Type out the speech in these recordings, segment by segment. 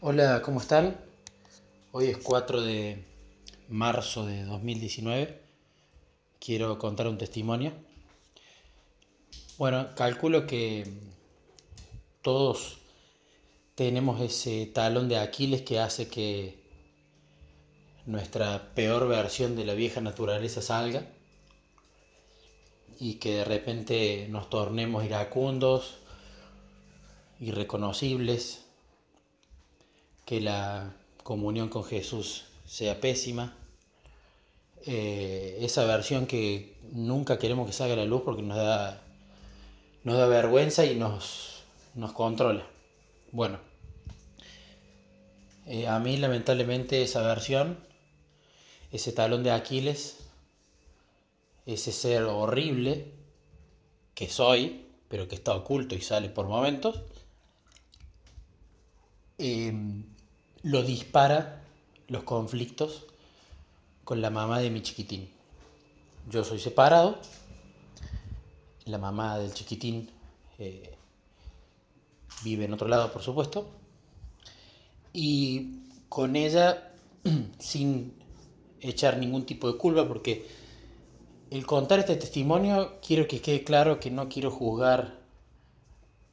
Hola, ¿cómo están? Hoy es 4 de marzo de 2019. Quiero contar un testimonio. Bueno, calculo que todos tenemos ese talón de Aquiles que hace que nuestra peor versión de la vieja naturaleza salga y que de repente nos tornemos iracundos, irreconocibles, que la comunión con Jesús sea pésima. Eh, esa versión que nunca queremos que salga a la luz porque nos da, nos da vergüenza y nos, nos controla. Bueno, eh, a mí lamentablemente esa versión, ese talón de Aquiles, ese ser horrible que soy, pero que está oculto y sale por momentos, eh, lo dispara los conflictos con la mamá de mi chiquitín. Yo soy separado, la mamá del chiquitín eh, vive en otro lado, por supuesto, y con ella, sin echar ningún tipo de culpa, porque el contar este testimonio quiero que quede claro que no quiero juzgar,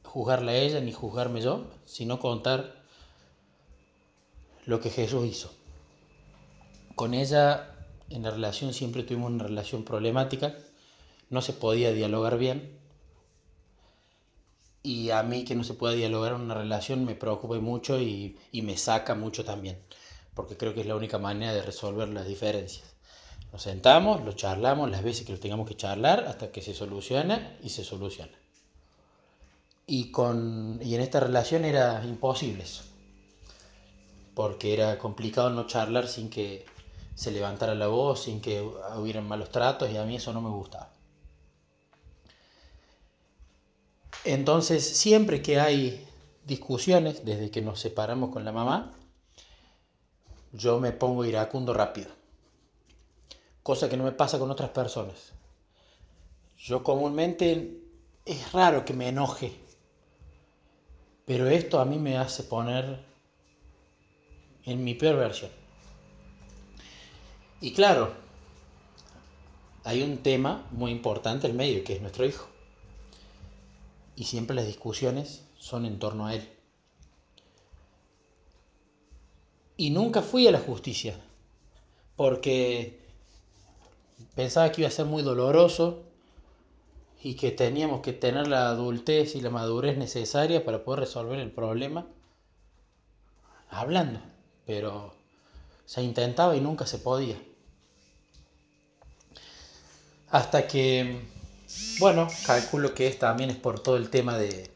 juzgarla a ella ni juzgarme yo, sino contar lo que Jesús hizo. Con ella en la relación siempre tuvimos una relación problemática, no se podía dialogar bien y a mí que no se pueda dialogar en una relación me preocupa mucho y, y me saca mucho también, porque creo que es la única manera de resolver las diferencias. Nos sentamos, lo charlamos las veces que lo tengamos que charlar hasta que se solucione y se soluciona. Y, con, y en esta relación era imposible eso porque era complicado no charlar sin que se levantara la voz, sin que hubieran malos tratos y a mí eso no me gustaba. Entonces, siempre que hay discusiones, desde que nos separamos con la mamá, yo me pongo iracundo rápido. Cosa que no me pasa con otras personas. Yo comúnmente es raro que me enoje, pero esto a mí me hace poner en mi peor versión. Y claro, hay un tema muy importante en medio, que es nuestro hijo. Y siempre las discusiones son en torno a él. Y nunca fui a la justicia, porque pensaba que iba a ser muy doloroso y que teníamos que tener la adultez y la madurez necesaria para poder resolver el problema hablando pero se intentaba y nunca se podía. Hasta que, bueno, calculo que también es por todo el tema de,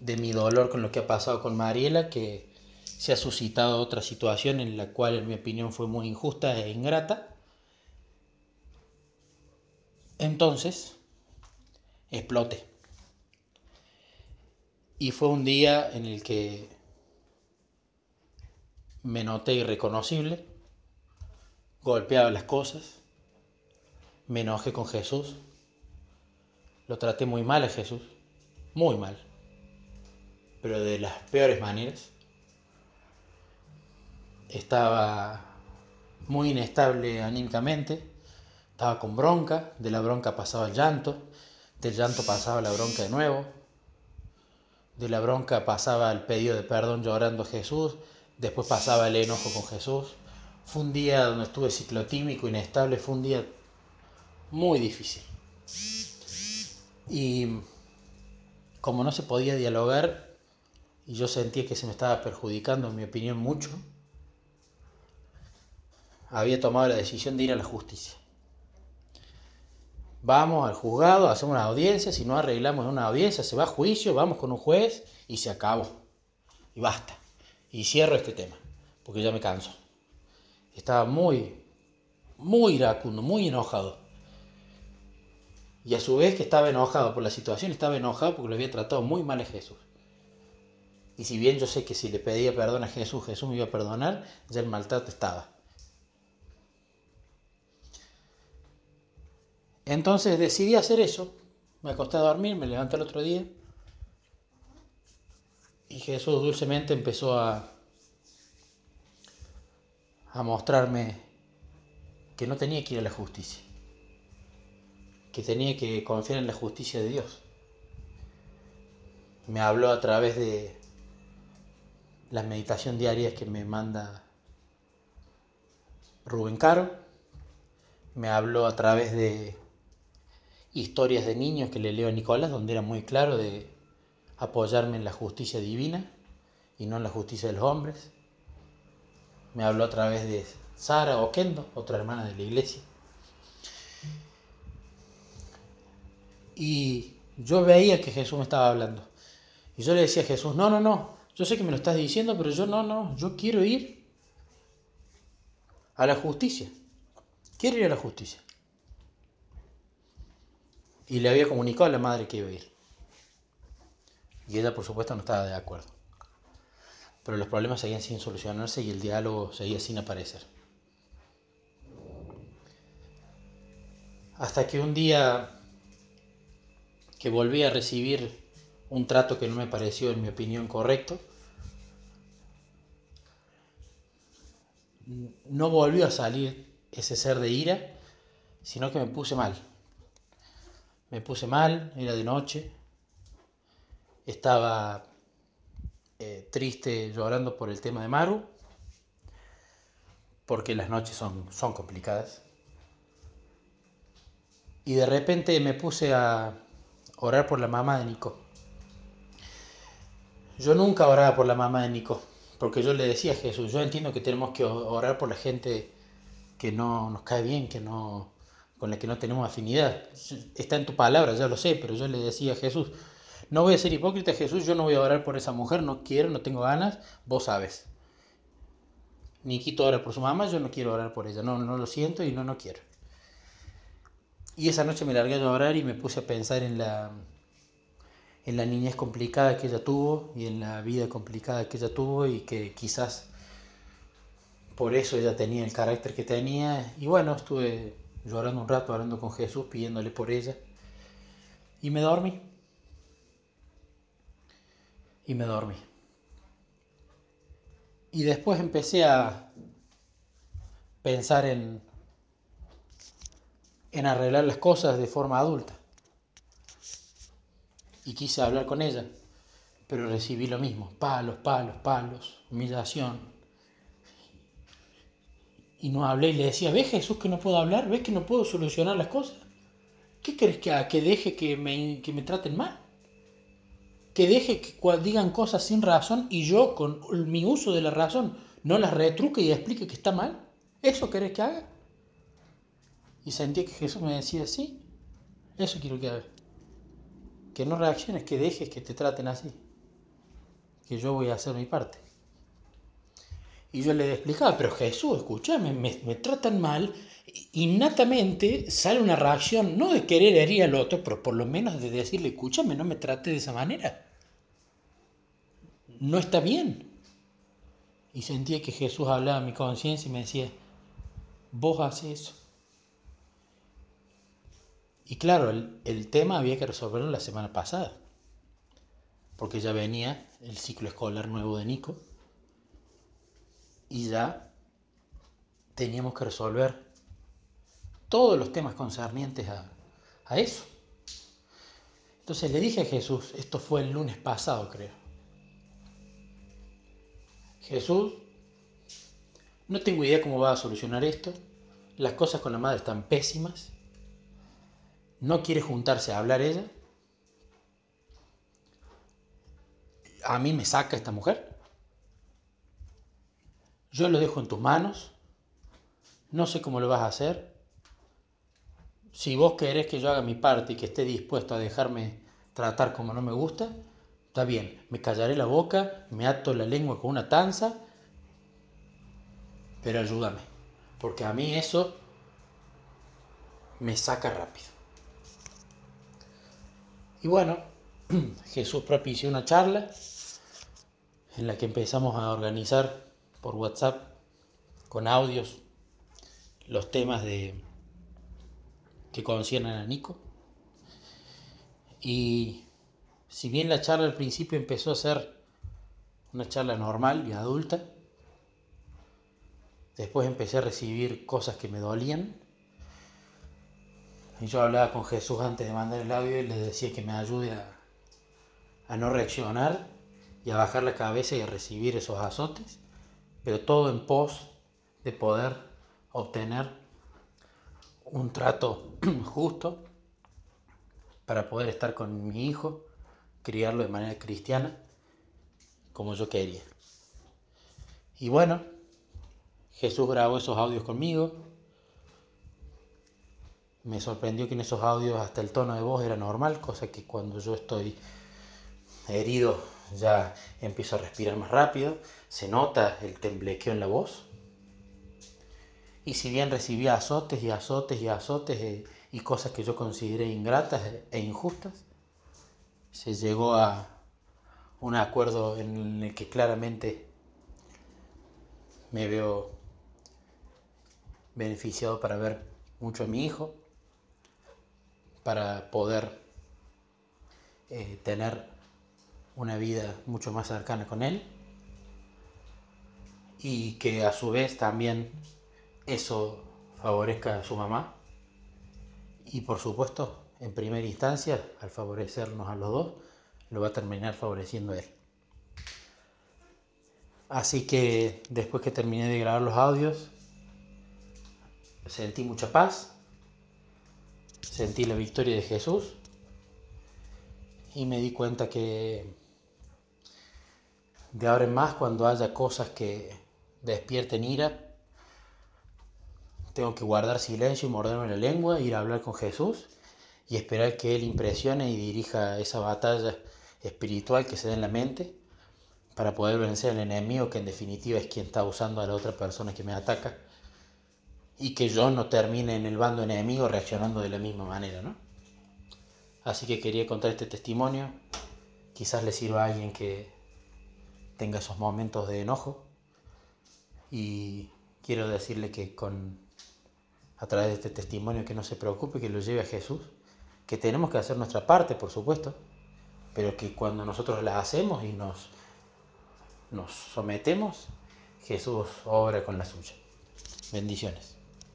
de mi dolor con lo que ha pasado con Mariela, que se ha suscitado otra situación en la cual en mi opinión fue muy injusta e ingrata. Entonces, exploté. Y fue un día en el que me noté irreconocible, golpeaba las cosas, me enojé con Jesús, lo traté muy mal a Jesús, muy mal, pero de las peores maneras. Estaba muy inestable anímicamente, estaba con bronca, de la bronca pasaba el llanto, del llanto pasaba la bronca de nuevo, de la bronca pasaba el pedido de perdón llorando a Jesús, Después pasaba el enojo con Jesús. Fue un día donde estuve ciclotímico, inestable, fue un día muy difícil. Y como no se podía dialogar y yo sentía que se me estaba perjudicando, en mi opinión, mucho, había tomado la decisión de ir a la justicia. Vamos al juzgado, hacemos una audiencia, si no arreglamos una audiencia, se va a juicio, vamos con un juez y se acabó. Y basta. Y cierro este tema, porque ya me canso. Estaba muy, muy iracundo, muy enojado. Y a su vez que estaba enojado por la situación, estaba enojado porque lo había tratado muy mal a Jesús. Y si bien yo sé que si le pedía perdón a Jesús, Jesús me iba a perdonar, ya el maltrato estaba. Entonces decidí hacer eso. Me acosté a dormir, me levanté el otro día Y Jesús dulcemente empezó a, a mostrarme que no tenía que ir a la justicia, que tenía que confiar en la justicia de Dios. Me habló a través de las meditaciones diarias que me manda Rubén Caro, me habló a través de historias de niños que le leo a Nicolás, donde era muy claro de apoyarme en la justicia divina y no en la justicia de los hombres. Me habló a través de Sara Oquendo, otra hermana de la iglesia. Y yo veía que Jesús me estaba hablando. Y yo le decía a Jesús, no, no, no, yo sé que me lo estás diciendo, pero yo no, no, yo quiero ir a la justicia. Quiero ir a la justicia. Y le había comunicado a la madre que iba a ir. Y ella, por supuesto, no estaba de acuerdo. Pero los problemas seguían sin solucionarse y el diálogo seguía sin aparecer. Hasta que un día que volví a recibir un trato que no me pareció, en mi opinión, correcto, no volvió a salir ese ser de ira, sino que me puse mal. Me puse mal, era de noche, estaba eh, triste llorando por el tema de Maru, porque las noches son, son complicadas. Y de repente me puse a orar por la mamá de Nico. Yo nunca oraba por la mamá de Nico, porque yo le decía a Jesús, yo entiendo que tenemos que orar por la gente que no nos cae bien, que no, con la que no tenemos afinidad. Está en tu palabra, ya lo sé, pero yo le decía a Jesús, no voy a ser hipócrita, Jesús, yo no voy a orar por esa mujer, no quiero, no tengo ganas, vos sabes. Niquito ora por su mamá, yo no quiero orar por ella, no, no lo siento y no, no quiero. Y esa noche me largué a llorar y me puse a pensar en la, en la niñez complicada que ella tuvo y en la vida complicada que ella tuvo y que quizás por eso ella tenía el carácter que tenía. Y bueno, estuve llorando un rato, hablando con Jesús, pidiéndole por ella. Y me dormí. Y me dormí. Y después empecé a pensar en, en arreglar las cosas de forma adulta y quise hablar con ella, pero recibí lo mismo, palos, palos, palos, humillación. Y no hablé y le decía, ¿ves Jesús que no puedo hablar? ¿Ves que no puedo solucionar las cosas? ¿Qué crees que? ¿Que deje que me, que me traten mal? ¿Que deje que digan cosas sin razón y yo con mi uso de la razón no las retruque y explique que está mal? ¿Eso querés que haga? Y sentí que Jesús me decía, sí, eso quiero que haga que no reacciones, que dejes que te traten así, que yo voy a hacer mi parte. Y yo le explicaba, pero Jesús, escúchame, me, me tratan mal, innatamente sale una reacción, no de querer herir al otro, pero por lo menos de decirle, escúchame, no me trate de esa manera. No está bien. Y sentía que Jesús hablaba a mi conciencia y me decía, vos haces eso. Y claro, el, tema había que resolverlo la semana pasada, porque ya venía el ciclo escolar nuevo de Nico y ya teníamos que resolver todos los temas concernientes a, a eso. Entonces le dije a Jesús, esto fue el lunes pasado creo, Jesús, no tengo idea cómo va a solucionar esto, las cosas con la madre están pésimas, no quiere juntarse a hablar ella. A mí me saca esta mujer. Yo lo dejo en tus manos. No sé cómo lo vas a hacer. Si vos querés que yo haga mi parte y que esté dispuesto a dejarme tratar como no me gusta, está bien. Me callaré la boca, me ato la lengua con una tanza, pero ayúdame. Porque a mí eso me saca rápido. Y bueno, Jesús propició una charla en la que empezamos a organizar por WhatsApp con audios los temas de que conciernen a Nico. Y si bien la charla al principio empezó a ser una charla normal y adulta. Después empecé a recibir cosas que me dolían. Y yo hablaba con Jesús antes de mandar el audio y le decía que me ayude a, a no reaccionar y a bajar la cabeza y a recibir esos azotes, pero todo en pos de poder obtener un trato justo para poder estar con mi hijo, criarlo de manera cristiana, como yo quería. Y bueno, Jesús grabó esos audios conmigo. Me sorprendió que en esos audios hasta el tono de voz era normal, cosa que cuando yo estoy herido ya empiezo a respirar más rápido, se nota el temblequeo en la voz. Y si bien recibía azotes y azotes y azotes eh, y cosas que yo consideré ingratas e injustas, se llegó a un acuerdo en el que claramente me veo beneficiado para ver mucho a mi hijo, para poder eh, tener una vida mucho más cercana con él y que a su vez también eso favorezca a su mamá y por supuesto en primera instancia al favorecernos a los dos lo va a terminar favoreciendo a él. Así que después que terminé de grabar los audios sentí mucha paz, sentí la victoria de Jesús y me di cuenta que de ahora en más, cuando haya cosas que despierten ira, tengo que guardar silencio y morderme la lengua, ir a hablar con Jesús y esperar que Él impresione y dirija esa batalla espiritual que se da en la mente para poder vencer al enemigo que en definitiva es quien está usando a la otra persona que me ataca y que yo no termine en el bando enemigo reaccionando de la misma manera, ¿no? Así que quería contar este testimonio, quizás le sirva a alguien que tenga esos momentos de enojo y quiero decirle que con a través de este testimonio que no se preocupe, que lo lleve a Jesús, que tenemos que hacer nuestra parte, por supuesto, pero que cuando nosotros la hacemos y nos, nos sometemos, Jesús obra con la suya. Bendiciones.